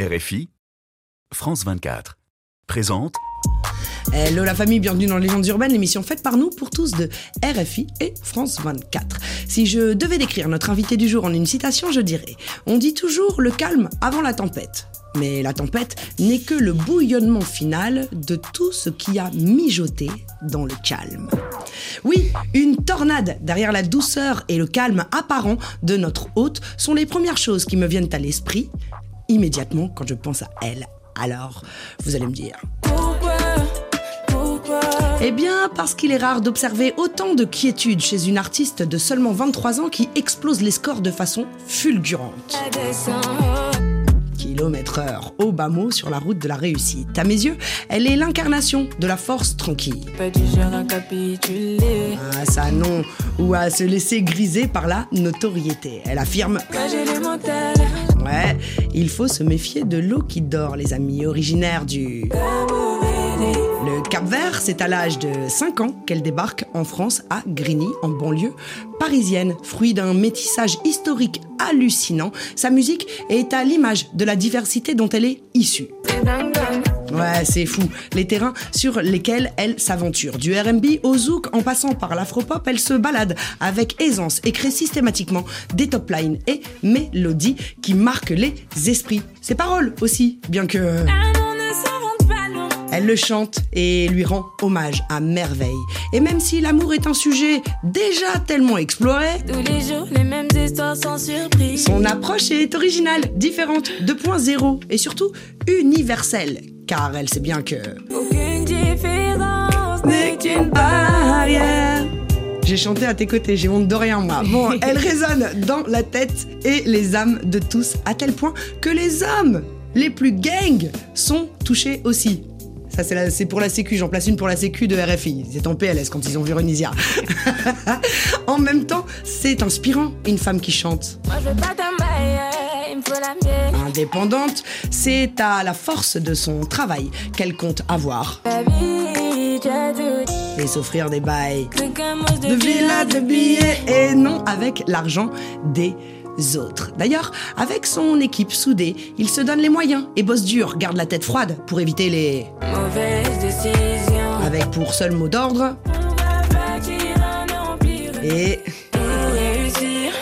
RFI, France 24, présente Hello la famille, bienvenue dans Légendes urbaines, l'émission faite par nous pour tous de RFI et France 24. Si je devais décrire notre invité du jour en une citation, je dirais On dit toujours le calme avant la tempête. Mais la tempête n'est que le bouillonnement final de tout ce qui a mijoté dans le calme. Oui, une tornade derrière la douceur et le calme apparent de notre hôte sont les premières choses qui me viennent à l'esprit immédiatement quand je pense à elle. Alors, vous allez me dire. Pourquoi Pourquoi Eh bien, parce qu'il est rare d'observer autant de quiétude chez une artiste de seulement 23 ans qui explose les scores de façon fulgurante. Kilomètre heure, au bas mot sur la route de la réussite. À mes yeux, elle est l'incarnation de la force tranquille. Pas du genre à capituler Ah ça non, ou à se laisser griser par la notoriété. Elle affirme mental Il faut se méfier de l'eau qui dort, les amis, originaire du... Cap Vert, c'est à l'âge de 5 ans qu'elle débarque en France à Grigny, en banlieue parisienne. Fruit d'un métissage historique hallucinant, sa musique est à l'image de la diversité dont elle est issue. Ouais, c'est fou. Les terrains sur lesquels elle s'aventure. Du RB au zouk, en passant par l'afropop, elle se balade avec aisance et crée systématiquement des top lines et mélodies qui marquent les esprits. Ses paroles aussi, bien que... Elle le chante et lui rend hommage à merveille. Et même si l'amour est un sujet déjà tellement exploré, Tous les jours les mêmes histoires sans surprise son approche est originale, différente, 2.0 et surtout universelle. Car elle sait bien que... Aucune différence n'est qu'une barrière. J'ai chanté à tes côtés, j'ai honte de rien moi. Bon, elle résonne dans la tête et les âmes de tous, à tel point que les hommes les plus gangs sont touchés aussi. Ça, c'est pour la Sécu, j'en place une pour la Sécu de RFI. C'est en PLS quand ils ont vu Renisia. en même temps, c'est inspirant, une femme qui chante. Moi je veux pas ta Indépendante, c'est à la force de son travail qu'elle compte avoir. Et s'offrir des bails. De villas, de billets et non avec l'argent des autres. D'ailleurs, avec son équipe soudée, il se donne les moyens et bosse dur, garde la tête froide pour éviter les... Mauvaise décision avec pour seul mot d'ordre et... Pour réussir.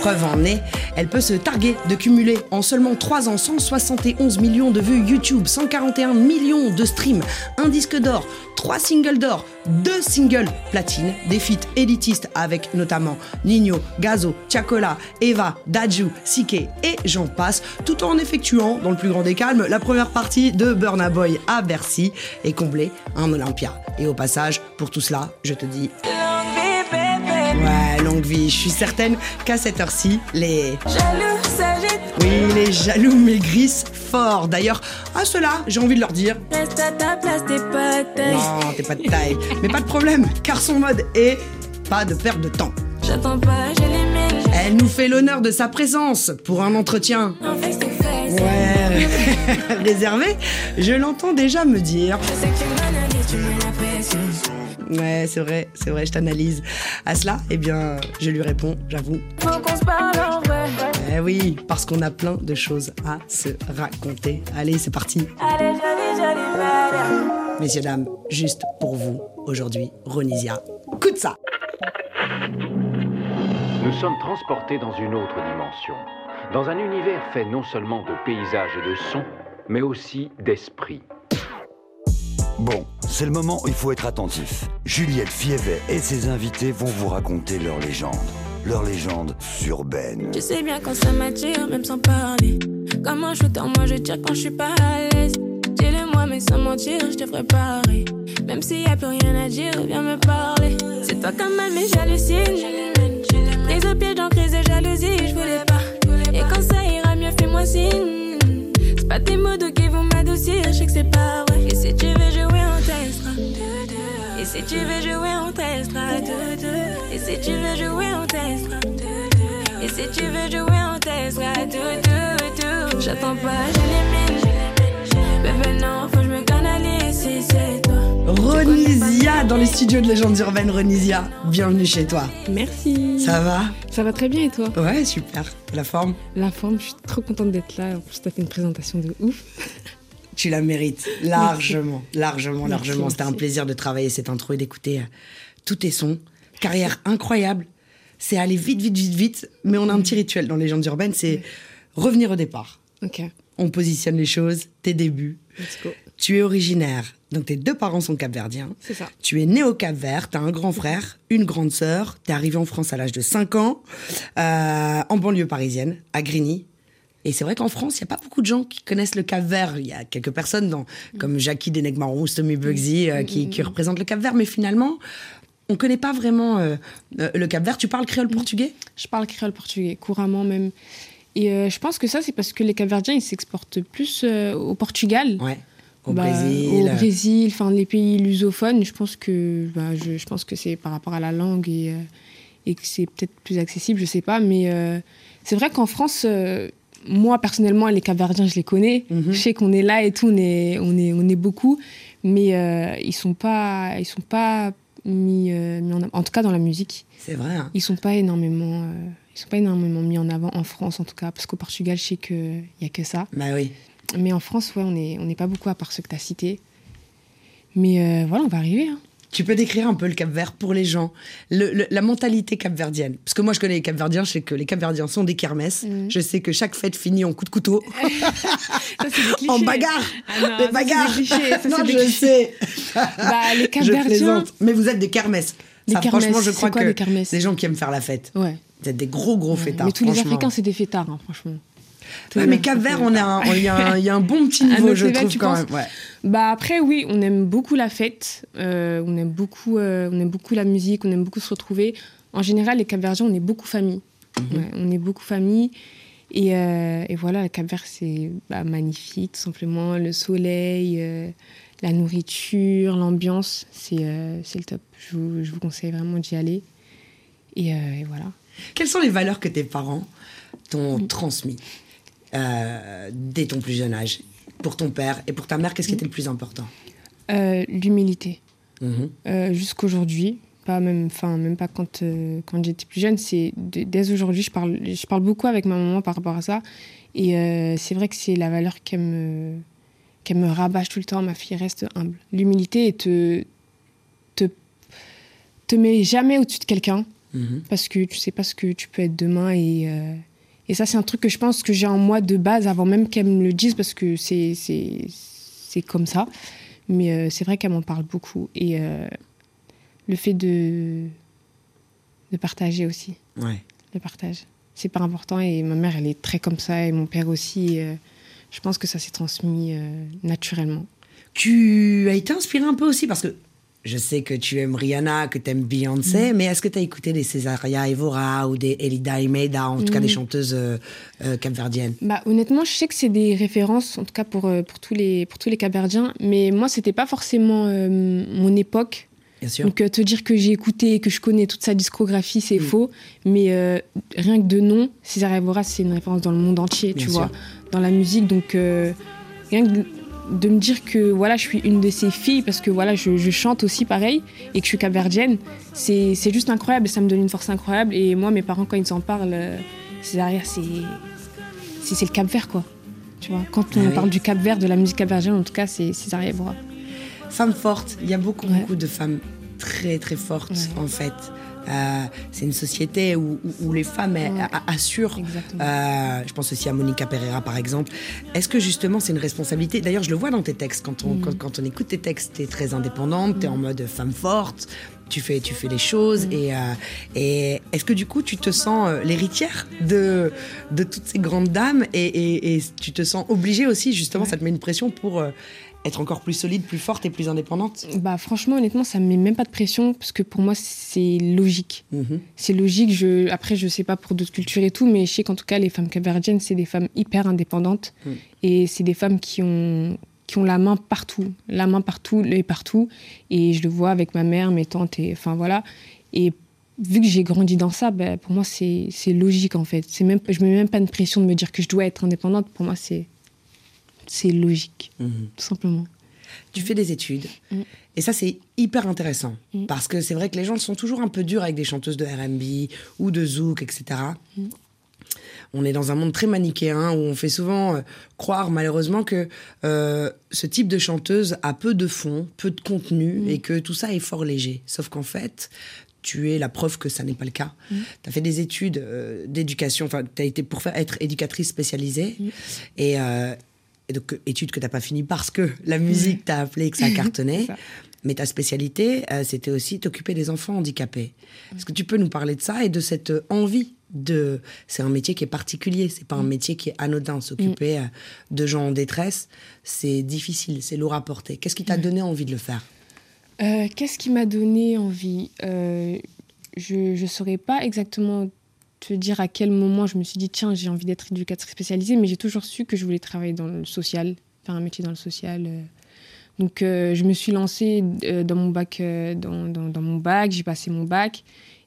Preuve en est, elle peut se targuer de cumuler en seulement 3 ans 171 millions de vues YouTube, 141 millions de streams, un disque d'or, 3 singles d'or, 2 singles platine, des feats élitistes avec notamment Nino, Gazo, Chacola, Eva, Daju, Sike et j'en passe, tout en effectuant, dans le plus grand des calmes, la première partie de Burna Boy à Bercy et combler un Olympia. Et au passage, pour tout cela, je te dis longue vie. Je suis certaine qu'à cette heure-ci, les... Jaloux s'agite Oui, les jaloux maigrissent fort. D'ailleurs, à cela, j'ai envie de leur dire... Reste à ta place, t'es pas taille. Non, t'es pas de taille. Mais pas de problème, car son mode est... Pas de perte de temps. J'attends pas, j'ai les. Elle nous fait l'honneur de sa présence pour un entretien. En. Ouais, réservé, je l'entends déjà me dire. Je sais que tu Ouais, c'est vrai, c'est vrai, je t'analyse. À cela, eh bien, je lui réponds, j'avoue. Faut qu'on se parle en vrai. Eh oui, parce qu'on a plein de choses à se raconter. Allez, c'est parti. Allez. Messieurs, dames, juste pour vous, aujourd'hui, Ronisia. Coup de ça Nous sommes transportés dans une autre dimension, dans un univers fait non seulement de paysages et de sons, mais aussi d'esprit. Bon, c'est le moment où il faut être attentif. Juliette Fievet et ses invités vont vous raconter leur légende. Leur légende urbaine. Tu sais bien quand ça m'attire, même sans parler. Comme un shooter, moi je tire quand je suis pas à l'aise. Dis-le moi, mais sans mentir, je te ferai pareil. Même s'il y a plus rien à dire, viens me parler. C'est toi quand même, mais j'hallucine. Prise au piège en crise de jalousie, je voulais pas. Et quand ça ira mieux, fais-moi signe. C'est pas tes mots qui vont m'adoucir, je sais que c'est pas vrai. Et si tu veux jouer, on testera. Et si tu veux jouer, on testera. Et si tu veux jouer, on testera. Et si tu veux jouer, on testera. Tout, tout, tout. J'attends pas, je. Bébé, non, faut que je me canalise si c'est toi. Ronisia dans les studios de Légendes Urbaines. Ronisia, bienvenue chez toi. Merci. Ça va? Ça va très bien et toi? Ouais, super. La forme? La forme, je suis trop contente d'être là. En plus, t'as fait une présentation de ouf. Tu la mérites largement, largement, largement. C'était un plaisir de travailler cette intro et d'écouter euh, tous tes sons. Carrière incroyable. C'est aller vite, vite, vite, vite. Mais on a un petit rituel dans Légendes Urbaines, c'est revenir au départ. Ok, On positionne les choses, tes débuts. let's go. Tu es originaire, donc tes deux parents sont capverdiens. C'est ça. Tu es né au Cap Vert, t'as un grand frère, une grande sœur. T'es arrivé en France à l'âge de 5 ans, euh, en banlieue parisienne, à Grigny. Et c'est vrai qu'en France, il n'y a pas beaucoup de gens qui connaissent le Cap Vert. Il y a quelques personnes, dans, comme Jackie Denegmarous, Tommy Bugsy, euh, qui, qui représentent le Cap Vert. Mais finalement, on ne connaît pas vraiment euh, euh, le Cap Vert. Tu parles créole portugais? Je parle créole portugais, couramment même. Et euh, je pense que ça, c'est parce que les Capverdiens, ils s'exportent plus au Portugal. Ouais. Au Bah, Brésil. Au Brésil, enfin les pays lusophones. Je pense que, bah, je, je pense que c'est par rapport à la langue et, et que c'est peut-être plus accessible, je sais pas. Mais c'est vrai qu'en France, moi personnellement, les Capverdiens, je les connais. Mhm. Je sais qu'on est là et tout, on est, on est, on est beaucoup, mais euh, ils sont pas, ils sont pas mis, euh, mis en, av- en tout cas dans la musique, C'est vrai. hein. ils sont pas énormément, euh, ils sont pas énormément mis en avant en France en tout cas, parce qu'au Portugal, je sais que il y a que ça. Bah oui. Mais en France, ouais, on n'est on n'est pas beaucoup à part ceux que tu as cités. Mais voilà, on va arriver. hein. Tu peux décrire un peu le Cap Vert pour les gens, le- le- la mentalité capverdienne. Parce que moi, je connais les Capverdiens, je sais que les Capverdiens sont des kermesses. Mhm. Je sais que chaque fête finit en coup de couteau, Ça, des en bagarre. Ah non, des bagarres. c'est des clichés, ça, non, des je sais. Bah, les Capverdiens. Mais vous êtes des kermesses. Ça, kermesses, franchement, je c'est crois quoi, que kermesses des gens qui aiment faire la fête. Ouais. Vous êtes des gros, gros Ouais. fêtards. Mais tous les. Africains, c'est des fêtards, hein, franchement. Ouais, mais Cap Vert, on a il y, a un- il y a un bon petit niveau, je trouve, quand même. Ouais. Bah après oui, on aime beaucoup la fête, euh, on aime beaucoup, euh, on aime beaucoup la musique, on aime beaucoup se retrouver. En général, les Capverdiens, on est beaucoup famille. Mhm. Ouais, on est beaucoup famille. Et, euh, et voilà, le Cap-Vert, c'est bah, magnifique, tout simplement. Le soleil, la nourriture, l'ambiance, c'est le top. Je vous, je vous conseille vraiment d'y aller. Et, et voilà. Quelles sont les valeurs que tes parents t'ont Mm. Euh, dès ton plus jeune âge Pour ton père et pour ta mère, qu'est-ce qui était le plus important? Euh, L'humilité. Mhm. euh, jusqu'aujourd'hui, pas même, enfin même pas quand quand j'étais plus jeune, c'est dès aujourd'hui, je parle, je parle beaucoup avec ma maman par rapport à ça, et c'est vrai que c'est la valeur qu'elle me qu'elle me rabâche tout le temps. Ma fille reste humble. L'humilité te te te met jamais au-dessus de quelqu'un Mhm. parce que tu sais pas ce que tu peux être demain et et ça c'est un truc que je pense que j'ai en moi de base avant même qu'elle me le dise parce que c'est c'est c'est comme ça. Mais euh, c'est vrai qu'elle m'en parle beaucoup. Et euh, le fait de de partager aussi. Ouais. le partage. C'est pas important. Et ma mère elle est très comme ça. Et mon père aussi. Et, euh, je pense que ça s'est transmis euh, naturellement. Tu as été inspiré un peu aussi parce que je sais que tu aimes Rihanna, que tu aimes Mm. Beyoncé, mais est-ce que tu as écouté des Cesaria Evora ou des Elida Imelda, en tout cas Mm. des chanteuses euh, euh, capverdiennes Bah, honnêtement, je sais que c'est des références, en tout cas pour, euh, pour tous les, pour tous les Caberdiens, mais moi, c'était pas forcément euh, mon époque. Bien sûr. Donc, te dire que j'ai écouté et que je connais toute sa discographie, Mm. c'est faux. Mais rien que de nom, César Evora, c'est une référence dans le monde entier, Bien tu sûr. vois, dans la musique. Donc, rien que de, me dire que voilà, je suis une de ces filles, parce que voilà, je, je chante aussi pareil, et que je suis capverdienne, c'est juste incroyable et ça me donne une force incroyable. Et moi, mes parents, quand ils en parlent, euh, c'est c'est c'est le Cap Vert, quoi. Tu vois, quand on Ah oui. parle du Cap Vert, de la musique capverdienne, en tout cas, c'est Césaria Evora. Femme forte, il y a beaucoup, Ouais. beaucoup de femmes très, très fortes, Ouais. en fait. Euh, c'est une société où, où- où les femmes elles, assurent. Euh, je pense aussi à Monica Pereira, par exemple. Est-ce que justement c'est une responsabilité? D'ailleurs, je le vois dans tes textes. Quand on, Mm. quand, quand on écoute tes textes, tu es très indépendante, tu es en mode femme forte, tu fais, tu fais les choses. Mm. Et, euh, et est-ce que du coup, tu te sens euh, l'héritière de, de toutes ces grandes dames et, et- et tu te sens obligée aussi, justement, Ouais. ça te met une pression pour euh, être encore plus solide, plus forte et plus indépendante Bah franchement, honnêtement, ça me met même pas de pression parce que pour moi, c'est logique. Mhm. C'est logique. Je... Après, je sais pas pour d'autres cultures et tout, mais je sais qu'en tout cas, les femmes capverdiennes, c'est des femmes hyper indépendantes Mm. et c'est des femmes qui ont qui ont la main partout, la main partout et partout. Et je le vois avec ma mère, mes tantes et enfin voilà. Et vu que j'ai grandi dans ça, bah, pour moi, c'est logique en fait. Même, je me mets même pas de pression de me dire que je dois être indépendante. Pour moi, c'est c'est logique, Mhm. tout simplement. Tu fais des études. Et ça, c'est hyper intéressant. Parce que c'est vrai que les gens sont toujours un peu durs avec des chanteuses de RB ou de zouk, etc. On est dans un monde très manichéen où on fait souvent euh, croire malheureusement que euh, ce type de chanteuse a peu de fond, peu de contenu et que tout ça est fort léger. Sauf qu'en fait, tu es la preuve que ça n'est pas le cas. Tu as fait des études euh, d'éducation, enfin, tu as été pour faire, être éducatrice spécialisée. Et, euh, et donc, études que tu n'as pas fini parce que la musique t'a appelé et que ça ça. Mais ta spécialité, euh, c'était aussi t'occuper des enfants handicapés. Est-ce que tu peux nous parler de ça et de cette euh, envie de... C'est un métier qui est particulier, c'est pas un métier qui est anodin. S'occuper euh, de gens en détresse, c'est difficile, c'est lourd à porter. Qu'est-ce qui t'a donné envie de le faire? Euh, Qu'est-ce qui m'a donné envie? Euh, Je ne saurais pas exactement te dire à quel moment je me suis dit tiens j'ai envie d'être éducatrice spécialisée, mais j'ai toujours su que je voulais travailler dans le social, faire un métier dans le social. euh. Donc euh, je me suis lancée euh, dans mon bac, dans, dans- dans mon bac, j'ai passé mon bac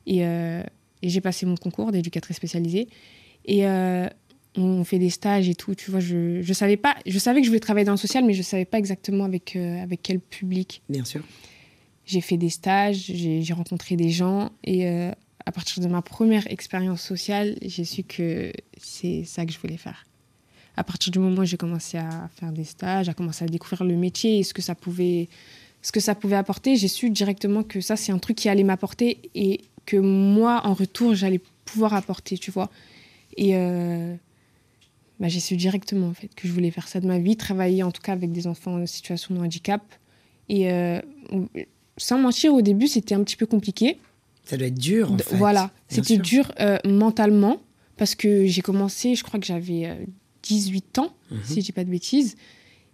et, euh, et j'ai passé mon concours d'éducatrice spécialisée. Et euh, on fait des stages et tout, tu vois. Je, je savais pas, je savais que je voulais travailler dans le social, mais je savais pas exactement avec, avec quel public Bien sûr. j'ai fait des stages, j'ai rencontré des gens et à partir de ma première expérience sociale, j'ai su que c'est ça que je voulais faire. À partir du moment où j'ai commencé à faire des stages, à commencer à découvrir le métier et ce que ça pouvait, ce que ça pouvait apporter, j'ai su directement que ça c'est un truc qui allait m'apporter et que moi en retour j'allais pouvoir apporter, tu vois. Et euh, bah, j'ai su directement en fait que je voulais faire ça de ma vie, travailler en tout cas avec des enfants en situation de handicap. Et euh, sans mentir, au début, c'était un petit peu compliqué. Ça doit être dur, en fait. Voilà, c'était dur euh, mentalement parce que j'ai commencé, je crois que j'avais euh, 18 ans, Mhm. si je dis pas de bêtises.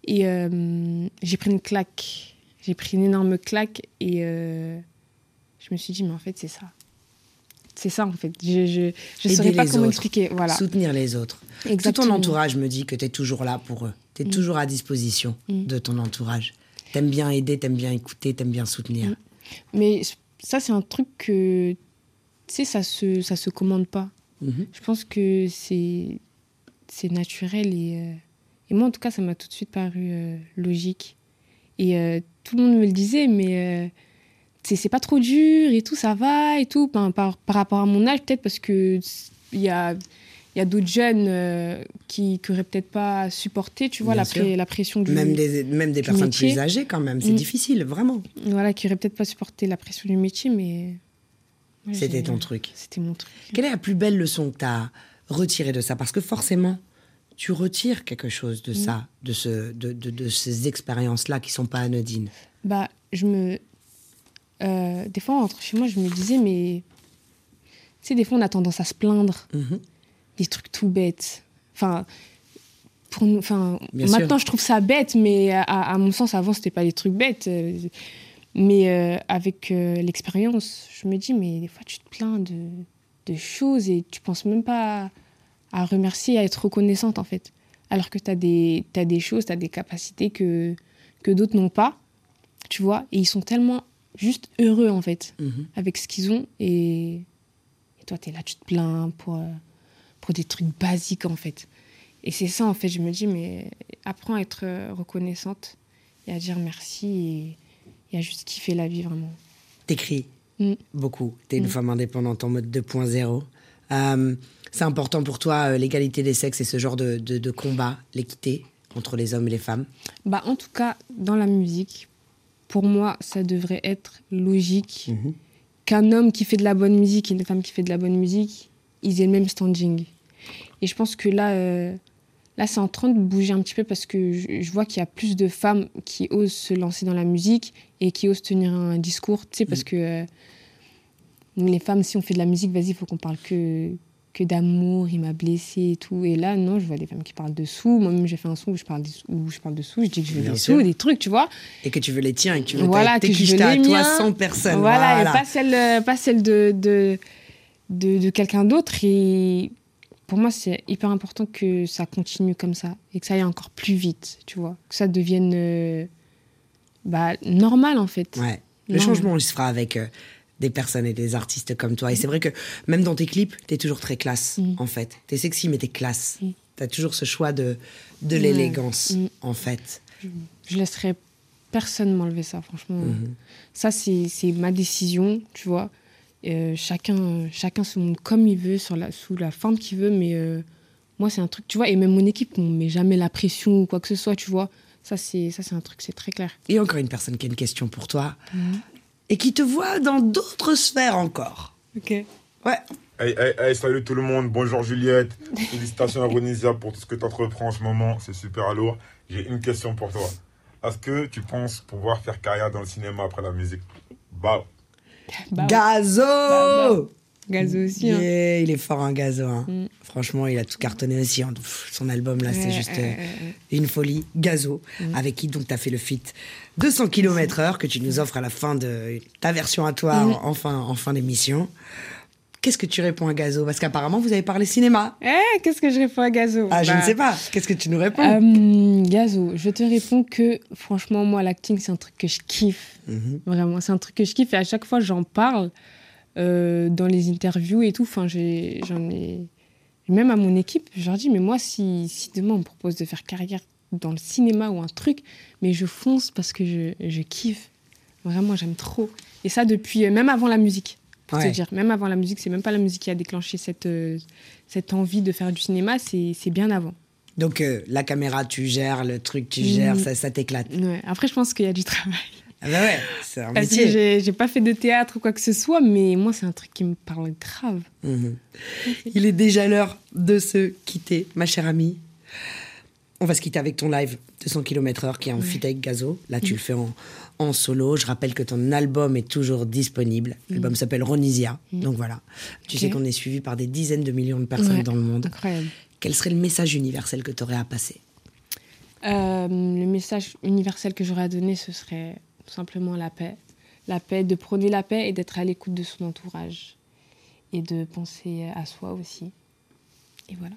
Et euh, j'ai pris une claque. J'ai pris une énorme claque et euh, je me suis dit, mais en fait, c'est ça. C'est ça, en fait. Je Aider saurais pas comment autres. expliquer. Voilà. Soutenir les autres. Tout ton entourage me dit que tu es toujours là pour eux. Tu es Mm. toujours à disposition Mm. de ton entourage. T'aimes bien aider, t'aimes bien écouter, t'aimes bien soutenir. Mm. Mais ça, c'est un truc que, tu sais, ça se, ça se commande pas. Mhm. Je pense que c'est c'est naturel et, euh, et moi en tout cas ça m'a tout de suite paru euh, logique et euh, tout le monde me le disait mais c'est c'est pas trop dur et tout ça va et tout par, par, par rapport à mon âge peut-être parce que il y a y a d'autres jeunes euh, qui n'auraient peut-être pas supporté tu vois la, sûr. pré- la pression du Même des, même des personnes métier. plus âgées, quand même. C'est Mm. difficile, vraiment. voilà qui n'auraient peut-être pas supporté la pression du métier mais C'était ton truc. c'était mon truc Quelle est la plus belle leçon que tu as retirée de ça? Parce que forcément, tu retires quelque chose Mm. de ça, de, ce, de, de, de ces expériences-là qui sont pas anodines. Bah, je me. euh, des fois, en rentrant chez moi, je me disais, mais. Tu sais, des fois, on a tendance à se plaindre Mhm. Des trucs tout bêtes. Enfin. Pour nous, enfin, Bien maintenant, sûr. je trouve ça bête, mais à, à mon sens, avant, c'était pas des trucs bêtes. Euh, Mais euh, avec euh, l'expérience, je me dis, mais des fois, tu te plains de, de choses et tu penses même pas à, à remercier, à être reconnaissante, en fait. Alors que tu as des, t'as des choses, tu as des capacités que, que d'autres n'ont pas, tu vois, et ils sont tellement juste heureux, en fait, Mhm. avec ce qu'ils ont. Et, et toi, tu es là, tu te plains pour, euh, pour des trucs basiques, en fait. Et c'est ça, en fait, je me dis, mais apprends à être euh, reconnaissante et à dire merci et, et à juste kiffer la vie, vraiment. T'écris Mm. beaucoup. T'es une Mm. femme indépendante en mode 2.0. Euh, c'est important pour toi, euh, l'égalité des sexes et ce genre de, de, de combat, l'équité entre les hommes et les femmes? Bah, en tout cas, dans la musique, pour moi, ça devrait être logique Mhm. qu'un homme qui fait de la bonne musique et une femme qui fait de la bonne musique, ils aient le même standing. Et je pense que là, euh, là c'est en train de bouger un petit peu parce que je, je vois qu'il y a plus de femmes qui osent se lancer dans la musique et qui osent tenir un discours, tu sais, parce que euh, les femmes, si on fait de la musique, vas-y, il faut qu'on parle que, que d'amour, il m'a blessé et tout. Et là, non, je vois des femmes qui parlent de sous. Moi-même, j'ai fait un son où je parle, sous, où je parle de sous, je dis que je veux Bien des sûr. sous, des trucs, tu vois. Et que tu veux les tiens et que tu veux Voilà, que je veux à les toi miens. sans personne. Voilà, Voilà. et pas celle, euh, pas celle de, de, de, de quelqu'un d'autre. Et pour moi, c'est hyper important que ça continue comme ça et que ça aille encore plus vite, tu vois. Que ça devienne euh, bah, normal, en fait. Ouais. Le changement, il se fera avec euh, des personnes et des artistes comme toi. Et c'est vrai que même dans tes clips, t'es toujours très classe, Mm. en fait. T'es sexy, mais t'es classe. Mm. T'as toujours ce choix de, de l'élégance, Mm. en fait. Je laisserai personne m'enlever ça, franchement. Mhm. Ça, c'est ma décision, tu vois. Euh, chacun, chacun se montre comme il veut, sur la, sous la forme qu'il veut, mais euh, moi, c'est un truc, tu vois, et même mon équipe, on ne met jamais la pression ou quoi que ce soit, tu vois. Ça, c'est ça, c'est un truc, c'est très clair. Et encore une personne qui a une question pour toi et qui te voit dans d'autres sphères encore. Ok. Ouais. Hey, hey, hey, salut tout le monde, bonjour Juliette. Félicitations à Ronisia pour tout ce que tu entreprends en ce moment, c'est super lourd. J'ai une question pour toi. Est-ce que tu penses pouvoir faire carrière dans le cinéma après la musique? Bah, Bah, ouais. Gazo bah. Gazo aussi. hein. Yeah, il est fort un gazo. hein. Mm. Franchement, il a tout cartonné aussi. hein. Pff, Son album là, c'est juste euh, une folie. Gazo, Mm. avec qui donc tu as fait le feat 200 km/h que tu nous offres à la fin de ta version à toi Mm. en, en fin, en fin d'émission. Qu'est-ce que tu réponds à Gazo? Parce qu'apparemment, vous avez parlé cinéma. Eh, qu'est-ce que je réponds à Gazo? Ah, je Bah, ne sais pas. Qu'est-ce que tu nous réponds? Euh, Gazo, je te réponds que franchement, moi, l'acting, c'est un truc que je kiffe. Mhm. Vraiment, c'est un truc que je kiffe. Et à chaque fois, j'en parle euh, dans les interviews et tout. Enfin, j'en ai. Même à mon équipe, je leur dis, mais moi, si, si demain on me propose de faire carrière dans le cinéma ou un truc, mais je fonce parce que je, je kiffe. Vraiment, j'aime trop. Et ça, depuis, euh, même avant la musique, pour Ouais. te dire. Même avant la musique, c'est même pas la musique qui a déclenché cette, euh, cette envie de faire du cinéma, c'est bien avant. Donc, euh, la caméra, tu gères, le truc, tu Mm. gères, ça, ça t'éclate. Ouais. Après, je pense qu'il y a du travail. Ah bah ouais, c'est un Parce métier. j'ai pas fait de théâtre ou quoi que ce soit, mais moi, c'est un truc qui me parle grave. Mhm. Il est déjà l'heure de se quitter, ma chère amie. On va se quitter avec ton live 200 km/h qui est en feat avec Gazo. Là, tu le fais en, en solo. Je rappelle que ton album est toujours disponible. L'album s'appelle Ronisia. Donc voilà. Tu sais qu'on est suivi par des dizaines de millions de personnes Ouais. dans le monde. Incroyable. Quel serait le message universel que tu aurais à passer Euh, le message universel que j'aurais à donner, ce serait tout simplement la paix. La paix, de prôner la paix et d'être à l'écoute de son entourage. Et de penser à soi aussi. Et voilà.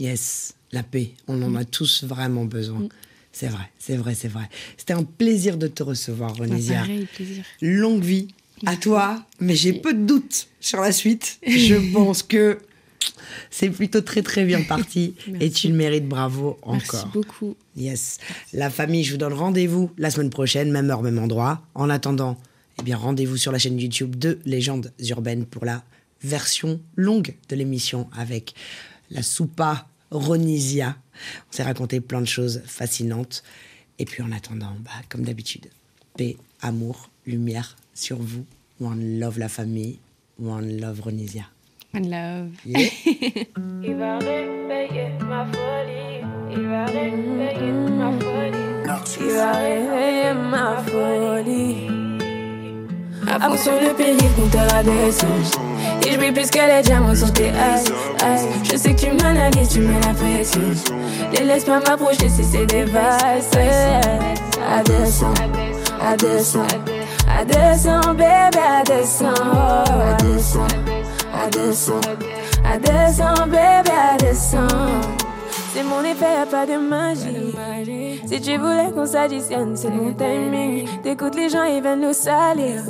Yes, la paix. On en a tous vraiment besoin. Mm. C'est vrai, c'est vrai, c'est vrai. C'était un plaisir de te recevoir, Bah, Ronisia. pareil, plaisir. longue vie à toi, mais j'ai peu de doutes sur la suite. Je pense que c'est plutôt très très bien parti et Merci. tu le mérites, bravo Merci encore. beaucoup. Yes. La famille, je vous donne rendez-vous la semaine prochaine, même heure, même endroit. En attendant, eh bien rendez-vous sur la chaîne YouTube de Légendes urbaines pour la version longue de l'émission avec la soupa Ronisia. On s'est raconté plein de choses fascinantes. Et puis en attendant, bah, comme d'habitude, paix, amour, lumière sur vous. One love la famille, one love Ronisia. One love. Yeah. Il va réveiller ma folie. Il va réveiller ma folie. Il va réveiller ma folie. Fond sur le périph', compteur à descendre. Et je brille plus que les diamants sur tes eyes, eyes. Je sais que tu m'analyses, tu mets la pression. Les laisse pas m'approcher si c'est des vices. À descendre, à descendre, bébé, à descendre. À à descendre. À bébé, à. C'est mon effet, y'a pas de magie. Si tu voulais qu'on s'additionne, c'est mon timing. T'écoutes les gens, ils viennent nous salir.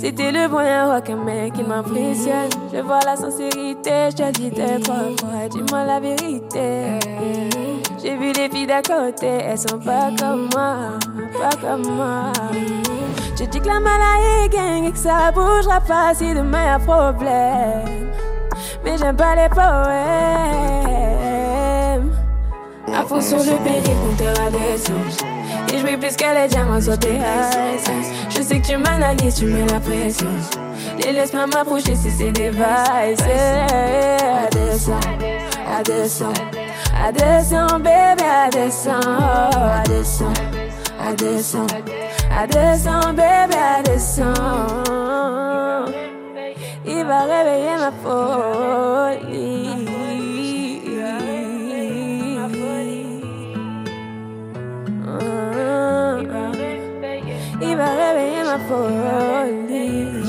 C'était le bon rock, mec qui m'impressionne. Je vois la sincérité, je te dis t'es trois fois, dis-moi la vérité. J'ai vu les filles d'à côté, elles sont pas comme moi, pas comme moi. Je dis que la maladie gang et que ça bougera pas si demain y'a problème. Mais j'aime pas les poèmes. À fond sur le périph', compteur à descendre. Et je plus que les diamants sur tes. Je sais que tu m'analyses, tu mets la pression. Les laisse pas m'approcher si c'est des vices. À descendre, à bébé, à descendre. À descendre, bébé. Il va réveiller ma folie. Réveiller ma folie.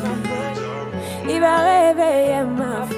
Il va réveiller ma folie.